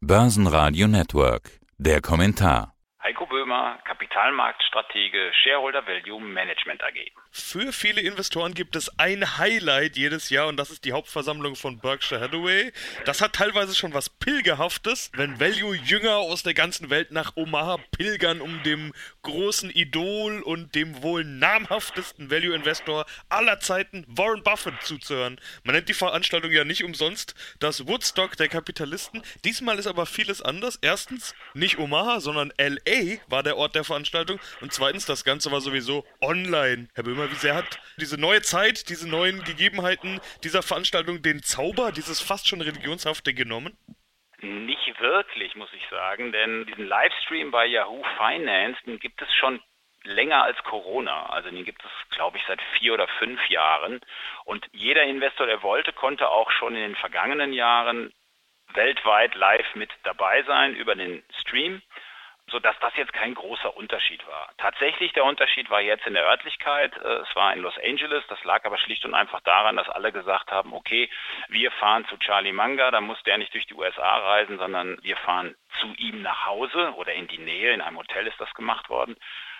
Börsenradio Network. Der Kommentar. Heiko Böhmer, Kapitalmarktstratege, Shareholder Value Management AG. Für viele Investoren gibt es ein Highlight jedes Jahr und das ist die Hauptversammlung von Berkshire Hathaway. Das hat teilweise schon was Pilgerhaftes, wenn Value-Jünger aus der ganzen Welt nach Omaha pilgern, um dem großen Idol und dem wohl namhaftesten Value-Investor aller Zeiten, Warren Buffett, zuzuhören. Man nennt die Veranstaltung ja nicht umsonst das Woodstock der Kapitalisten. Diesmal ist aber vieles anders. Erstens nicht Omaha, sondern LA war der Ort der Veranstaltung und zweitens das Ganze war sowieso online. Herr Böhmer, wie sehr hat diese neue Zeit, diese neuen Gegebenheiten dieser Veranstaltung den Zauber, dieses fast schon religionshafte genommen? Nicht wirklich, muss ich sagen, denn diesen Livestream bei Yahoo Finance, den gibt es schon länger als Corona. Also den gibt es, glaube ich, seit vier oder fünf Jahren. Und jeder Investor, der wollte, konnte auch schon in den vergangenen Jahren weltweit live mit dabei sein über den Stream sodass das jetzt kein großer Unterschied war. Tatsächlich der Unterschied war jetzt in der Örtlichkeit. Äh, es war in Los Angeles. Das lag aber schlicht und einfach daran, dass alle gesagt haben, okay, wir fahren zu Charlie Manga, da muss der nicht durch die USA reisen, sondern wir fahren zu ihm nach Hause oder in die Nähe. In einem Hotel ist das gemacht worden.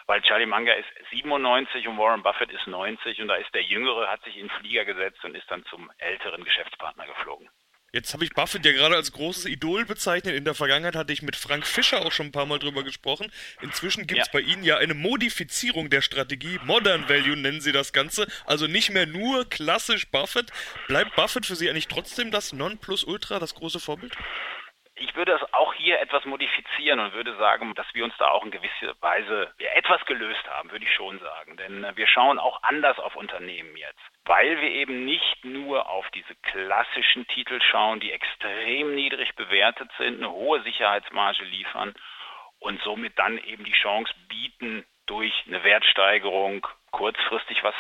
Weil Charlie Manga ist 97 und Warren Buffett ist 90 und da ist der Jüngere, hat sich in den Flieger gesetzt und ist dann zum älteren Geschäftspartner geflogen. Jetzt habe ich Buffett ja gerade als großes Idol bezeichnet. In der Vergangenheit hatte ich mit Frank Fischer auch schon ein paar Mal drüber gesprochen. Inzwischen gibt es ja. bei Ihnen ja eine Modifizierung der Strategie. Modern Value nennen Sie das Ganze. Also nicht mehr nur klassisch Buffett. Bleibt Buffett für Sie eigentlich trotzdem das Nonplusultra, das große Vorbild? Ich würde es auch hier etwas modifizieren und würde sagen, dass wir uns da auch in gewisser Weise etwas gelöst haben, würde ich schon sagen. Denn äh, wir schauen auch anders auf Unternehmen jetzt, weil wir eben nicht nur auf diese klassischen Titel schauen, die extrem niedrig bewertet sind, eine hohe Sicherheitsmarge liefern und somit dann eben die Chance bieten, durch eine Wertsteigerung kurzfristig was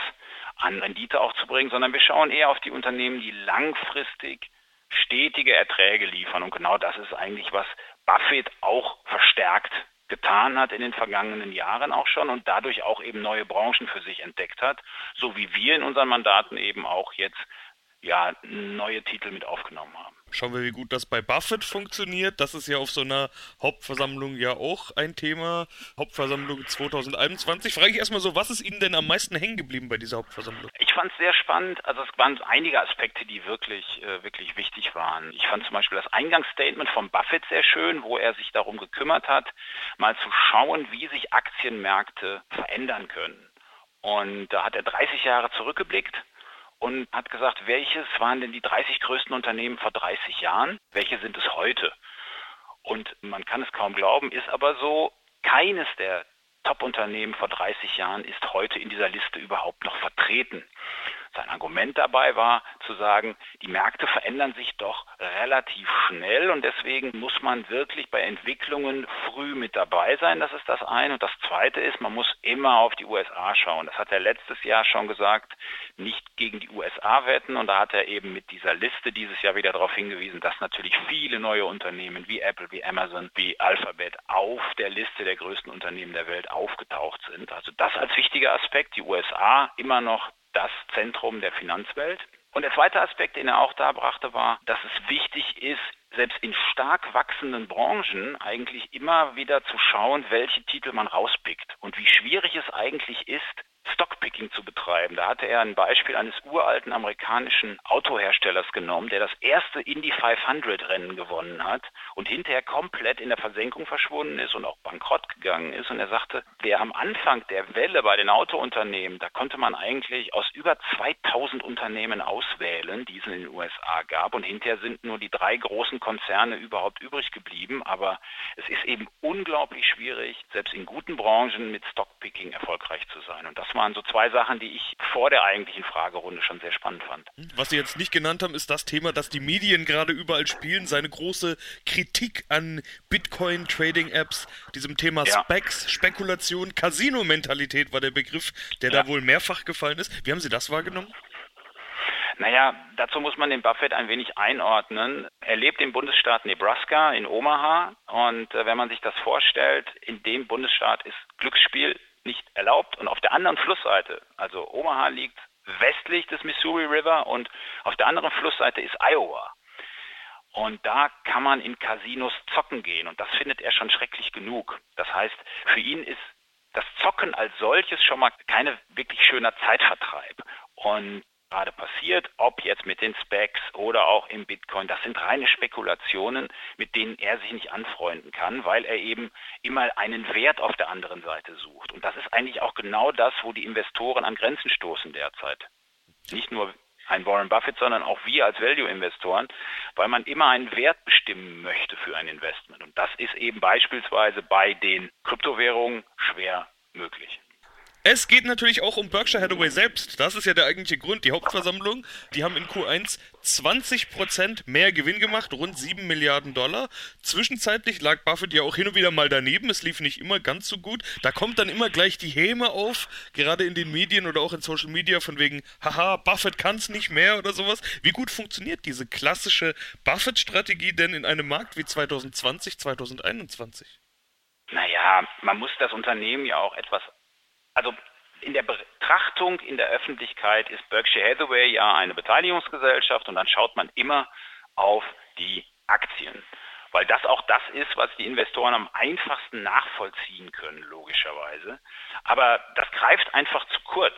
an Rendite auch zu bringen, sondern wir schauen eher auf die Unternehmen, die langfristig stetige Erträge liefern. Und genau das ist eigentlich, was Buffett auch verstärkt getan hat in den vergangenen Jahren auch schon und dadurch auch eben neue Branchen für sich entdeckt hat, so wie wir in unseren Mandaten eben auch jetzt ja neue Titel mit aufgenommen haben. Schauen wir, wie gut das bei Buffett funktioniert. Das ist ja auf so einer Hauptversammlung ja auch ein Thema. Hauptversammlung 2021. Frage ich erstmal so, was ist Ihnen denn am meisten hängen geblieben bei dieser Hauptversammlung? Ich fand es sehr spannend. Also es waren einige Aspekte, die wirklich, äh, wirklich wichtig waren. Ich fand zum Beispiel das Eingangsstatement von Buffett sehr schön, wo er sich darum gekümmert hat, mal zu schauen, wie sich Aktienmärkte verändern können. Und da hat er 30 Jahre zurückgeblickt und hat gesagt, welches waren denn die 30 größten Unternehmen vor 30 Jahren, welche sind es heute? Und man kann es kaum glauben, ist aber so, keines der Top-Unternehmen vor 30 Jahren ist heute in dieser Liste überhaupt noch vertreten. Sein Argument dabei war zu sagen, die Märkte verändern sich doch relativ schnell und deswegen muss man wirklich bei Entwicklungen früh mit dabei sein. Das ist das eine. Und das zweite ist, man muss immer auf die USA schauen. Das hat er letztes Jahr schon gesagt, nicht gegen die USA wetten. Und da hat er eben mit dieser Liste dieses Jahr wieder darauf hingewiesen, dass natürlich viele neue Unternehmen wie Apple, wie Amazon, wie Alphabet auf der Liste der größten Unternehmen der Welt aufgetaucht sind. Also das als wichtiger Aspekt. Die USA immer noch das Zentrum der Finanzwelt. Und der zweite Aspekt, den er auch da brachte, war, dass es wichtig ist, selbst in stark wachsenden Branchen eigentlich immer wieder zu schauen, welche Titel man rauspickt und wie schwierig es eigentlich ist, Stockpicking zu betreiben. Da hatte er ein Beispiel eines uralten amerikanischen Autoherstellers genommen, der das erste Indy 500 Rennen gewonnen hat und hinterher komplett in der Versenkung verschwunden ist und auch bankrott gegangen ist. Und er sagte, der am Anfang der Welle bei den Autounternehmen, da konnte man eigentlich aus über 2000 Unternehmen auswählen, die es in den USA gab. Und hinterher sind nur die drei großen Konzerne überhaupt übrig geblieben. Aber es ist eben unglaublich schwierig, selbst in guten Branchen mit Stockpicking erfolgreich zu sein. Und das waren so zwei Sachen, die ich vor der eigentlichen Fragerunde schon sehr spannend fand. Was Sie jetzt nicht genannt haben, ist das Thema, das die Medien gerade überall spielen, seine große Kritik an Bitcoin-Trading-Apps, diesem Thema ja. Specs, Spekulation, Casino-Mentalität war der Begriff, der ja. da wohl mehrfach gefallen ist. Wie haben Sie das wahrgenommen? Naja, dazu muss man den Buffett ein wenig einordnen. Er lebt im Bundesstaat Nebraska in Omaha und äh, wenn man sich das vorstellt, in dem Bundesstaat ist Glücksspiel nicht erlaubt. Und auf der anderen Flussseite, also Omaha liegt westlich des Missouri River und auf der anderen Flussseite ist Iowa. Und da kann man in Casinos zocken gehen. Und das findet er schon schrecklich genug. Das heißt, für ihn ist das Zocken als solches schon mal keine wirklich schöner Zeitvertreib. Und gerade passiert, ob jetzt mit den Specs oder auch im Bitcoin. Das sind reine Spekulationen, mit denen er sich nicht anfreunden kann, weil er eben immer einen Wert auf der anderen Seite sucht. Und das ist eigentlich auch genau das, wo die Investoren an Grenzen stoßen derzeit. Nicht nur ein Warren Buffett, sondern auch wir als Value-Investoren, weil man immer einen Wert bestimmen möchte für ein Investment. Und das ist eben beispielsweise bei den Kryptowährungen schwer möglich. Es geht natürlich auch um Berkshire Hathaway selbst. Das ist ja der eigentliche Grund. Die Hauptversammlung, die haben in Q1 20% mehr Gewinn gemacht, rund 7 Milliarden Dollar. Zwischenzeitlich lag Buffett ja auch hin und wieder mal daneben. Es lief nicht immer ganz so gut. Da kommt dann immer gleich die Häme auf, gerade in den Medien oder auch in Social Media, von wegen, haha, Buffett kann es nicht mehr oder sowas. Wie gut funktioniert diese klassische Buffett-Strategie denn in einem Markt wie 2020, 2021? Naja, man muss das Unternehmen ja auch etwas also in der Betrachtung in der Öffentlichkeit ist Berkshire Hathaway ja eine Beteiligungsgesellschaft und dann schaut man immer auf die Aktien, weil das auch das ist, was die Investoren am einfachsten nachvollziehen können, logischerweise. Aber das greift einfach zu kurz.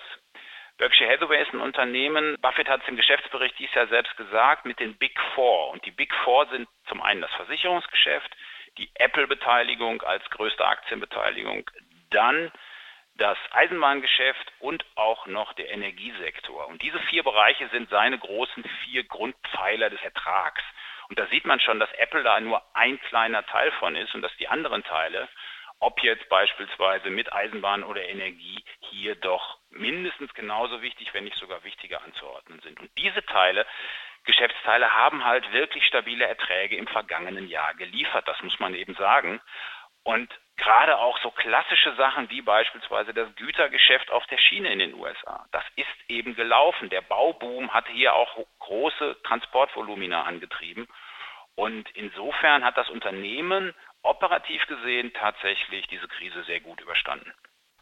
Berkshire Hathaway ist ein Unternehmen, Buffett hat es im Geschäftsbericht dies Jahr selbst gesagt, mit den Big Four. Und die Big Four sind zum einen das Versicherungsgeschäft, die Apple-Beteiligung als größte Aktienbeteiligung, dann das Eisenbahngeschäft und auch noch der Energiesektor. Und diese vier Bereiche sind seine großen vier Grundpfeiler des Ertrags. Und da sieht man schon, dass Apple da nur ein kleiner Teil von ist und dass die anderen Teile, ob jetzt beispielsweise mit Eisenbahn oder Energie, hier doch mindestens genauso wichtig, wenn nicht sogar wichtiger anzuordnen sind. Und diese Teile Geschäftsteile haben halt wirklich stabile Erträge im vergangenen Jahr geliefert. Das muss man eben sagen. Und gerade auch so klassische Sachen wie beispielsweise das Gütergeschäft auf der Schiene in den USA. Das ist eben gelaufen. Der Bauboom hat hier auch große Transportvolumina angetrieben. Und insofern hat das Unternehmen operativ gesehen tatsächlich diese Krise sehr gut überstanden.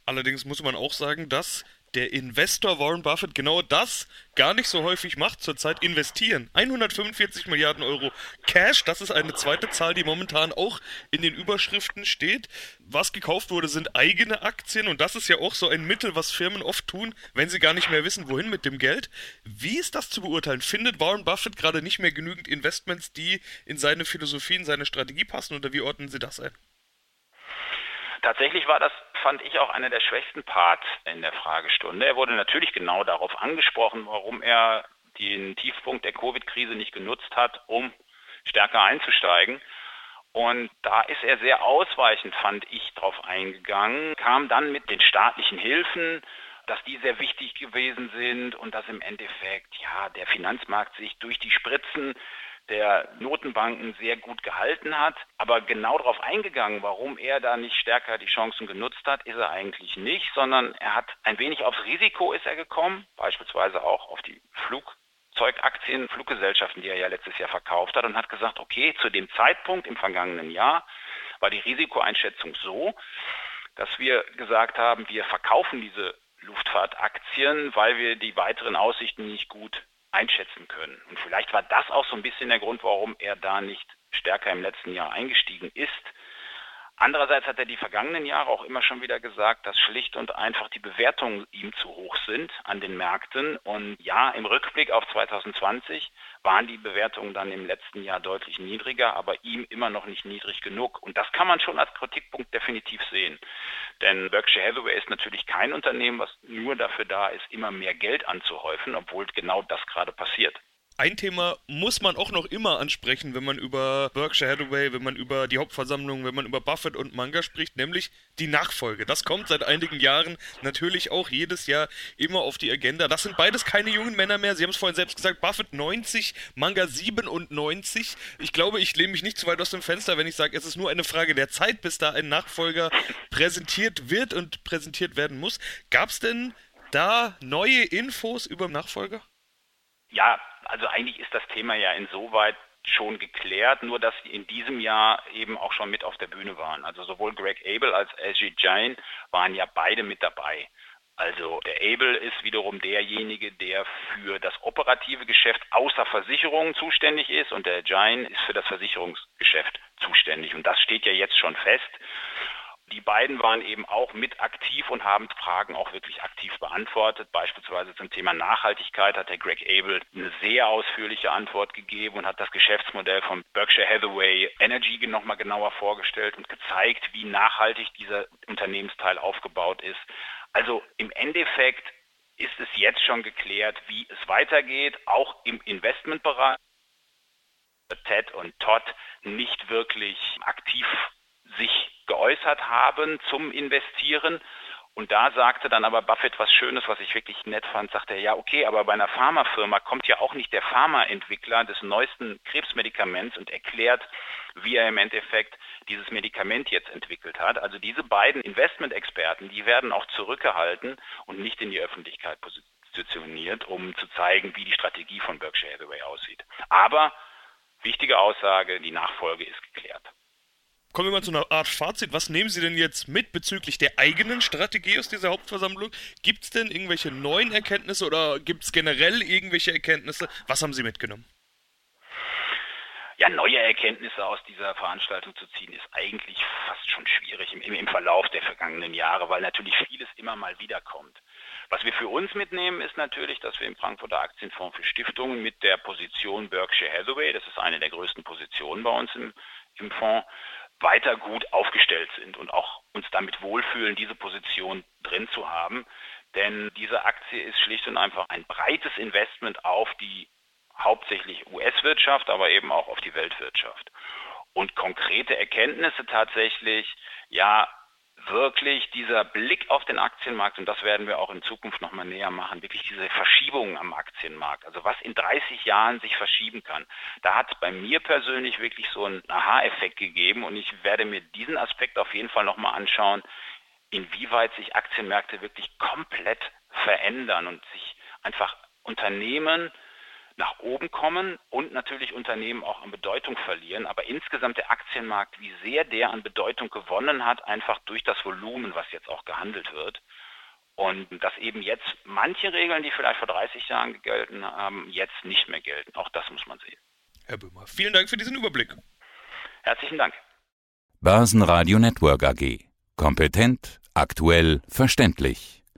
Allerdings muss man auch sagen, dass der Investor Warren Buffett genau das gar nicht so häufig macht, zurzeit investieren. 145 Milliarden Euro Cash, das ist eine zweite Zahl, die momentan auch in den Überschriften steht. Was gekauft wurde, sind eigene Aktien und das ist ja auch so ein Mittel, was Firmen oft tun, wenn sie gar nicht mehr wissen, wohin mit dem Geld. Wie ist das zu beurteilen? Findet Warren Buffett gerade nicht mehr genügend Investments, die in seine Philosophie, in seine Strategie passen oder wie ordnen Sie das ein? Tatsächlich war das, fand ich, auch einer der schwächsten Parts in der Fragestunde. Er wurde natürlich genau darauf angesprochen, warum er den Tiefpunkt der Covid-Krise nicht genutzt hat, um stärker einzusteigen. Und da ist er sehr ausweichend, fand ich, darauf eingegangen, kam dann mit den staatlichen Hilfen, dass die sehr wichtig gewesen sind und dass im Endeffekt ja der Finanzmarkt sich durch die Spritzen der Notenbanken sehr gut gehalten hat. Aber genau darauf eingegangen, warum er da nicht stärker die Chancen genutzt hat, ist er eigentlich nicht, sondern er hat ein wenig aufs Risiko ist er gekommen, beispielsweise auch auf die Flugzeugaktien, Fluggesellschaften, die er ja letztes Jahr verkauft hat und hat gesagt, okay, zu dem Zeitpunkt im vergangenen Jahr war die Risikoeinschätzung so, dass wir gesagt haben, wir verkaufen diese Luftfahrtaktien, weil wir die weiteren Aussichten nicht gut einschätzen können. Und vielleicht war das auch so ein bisschen der Grund, warum er da nicht stärker im letzten Jahr eingestiegen ist. Andererseits hat er die vergangenen Jahre auch immer schon wieder gesagt, dass schlicht und einfach die Bewertungen ihm zu hoch sind an den Märkten. Und ja, im Rückblick auf 2020 waren die Bewertungen dann im letzten Jahr deutlich niedriger, aber ihm immer noch nicht niedrig genug. Und das kann man schon als Kritikpunkt definitiv sehen. Denn Berkshire Hathaway ist natürlich kein Unternehmen, was nur dafür da ist, immer mehr Geld anzuhäufen, obwohl genau das gerade passiert. Ein Thema muss man auch noch immer ansprechen, wenn man über Berkshire Hathaway, wenn man über die Hauptversammlung, wenn man über Buffett und Manga spricht, nämlich die Nachfolge. Das kommt seit einigen Jahren natürlich auch jedes Jahr immer auf die Agenda. Das sind beides keine jungen Männer mehr. Sie haben es vorhin selbst gesagt, Buffett 90, Manga 97. Ich glaube, ich lehne mich nicht zu weit aus dem Fenster, wenn ich sage, es ist nur eine Frage der Zeit, bis da ein Nachfolger präsentiert wird und präsentiert werden muss. Gab es denn da neue Infos über Nachfolger? Ja, also eigentlich ist das Thema ja insoweit schon geklärt, nur dass sie in diesem Jahr eben auch schon mit auf der Bühne waren. Also sowohl Greg Abel als LG Jain waren ja beide mit dabei. Also der Able ist wiederum derjenige, der für das operative Geschäft außer Versicherungen zuständig ist und der Giant ist für das Versicherungsgeschäft zuständig. Und das steht ja jetzt schon fest. Die beiden waren eben auch mit aktiv und haben Fragen auch wirklich aktiv beantwortet. Beispielsweise zum Thema Nachhaltigkeit hat der Greg Abel eine sehr ausführliche Antwort gegeben und hat das Geschäftsmodell von Berkshire Hathaway Energy nochmal genauer vorgestellt und gezeigt, wie nachhaltig dieser Unternehmensteil aufgebaut ist. Also im Endeffekt ist es jetzt schon geklärt, wie es weitergeht, auch im Investmentbereich. Ted und Todd nicht wirklich aktiv sich geäußert haben zum Investieren. Und da sagte dann aber Buffett was Schönes, was ich wirklich nett fand, sagte er, ja, okay, aber bei einer Pharmafirma kommt ja auch nicht der Pharmaentwickler des neuesten Krebsmedikaments und erklärt, wie er im Endeffekt dieses Medikament jetzt entwickelt hat. Also diese beiden Investmentexperten, die werden auch zurückgehalten und nicht in die Öffentlichkeit positioniert, um zu zeigen, wie die Strategie von Berkshire Hathaway aussieht. Aber wichtige Aussage, die Nachfolge ist geklärt. Kommen wir mal zu einer Art Fazit. Was nehmen Sie denn jetzt mit bezüglich der eigenen Strategie aus dieser Hauptversammlung? Gibt es denn irgendwelche neuen Erkenntnisse oder gibt es generell irgendwelche Erkenntnisse? Was haben Sie mitgenommen? Ja, neue Erkenntnisse aus dieser Veranstaltung zu ziehen, ist eigentlich fast schon schwierig im, im Verlauf der vergangenen Jahre, weil natürlich vieles immer mal wiederkommt. Was wir für uns mitnehmen, ist natürlich, dass wir im Frankfurter Aktienfonds für Stiftungen mit der Position Berkshire Hathaway, das ist eine der größten Positionen bei uns im, im Fonds, weiter gut aufgestellt sind und auch uns damit wohlfühlen, diese Position drin zu haben. Denn diese Aktie ist schlicht und einfach ein breites Investment auf die hauptsächlich US-Wirtschaft, aber eben auch auf die Weltwirtschaft. Und konkrete Erkenntnisse tatsächlich, ja, wirklich dieser Blick auf den Aktienmarkt, und das werden wir auch in Zukunft nochmal näher machen, wirklich diese Verschiebungen am Aktienmarkt, also was in 30 Jahren sich verschieben kann. Da hat es bei mir persönlich wirklich so einen Aha-Effekt gegeben und ich werde mir diesen Aspekt auf jeden Fall nochmal anschauen, inwieweit sich Aktienmärkte wirklich komplett verändern und sich einfach Unternehmen nach oben kommen und natürlich Unternehmen auch an Bedeutung verlieren. Aber insgesamt der Aktienmarkt, wie sehr der an Bedeutung gewonnen hat, einfach durch das Volumen, was jetzt auch gehandelt wird. Und dass eben jetzt manche Regeln, die vielleicht vor 30 Jahren gelten haben, jetzt nicht mehr gelten. Auch das muss man sehen. Herr Böhmer, vielen Dank für diesen Überblick. Herzlichen Dank. Börsenradio Network AG. Kompetent, aktuell, verständlich.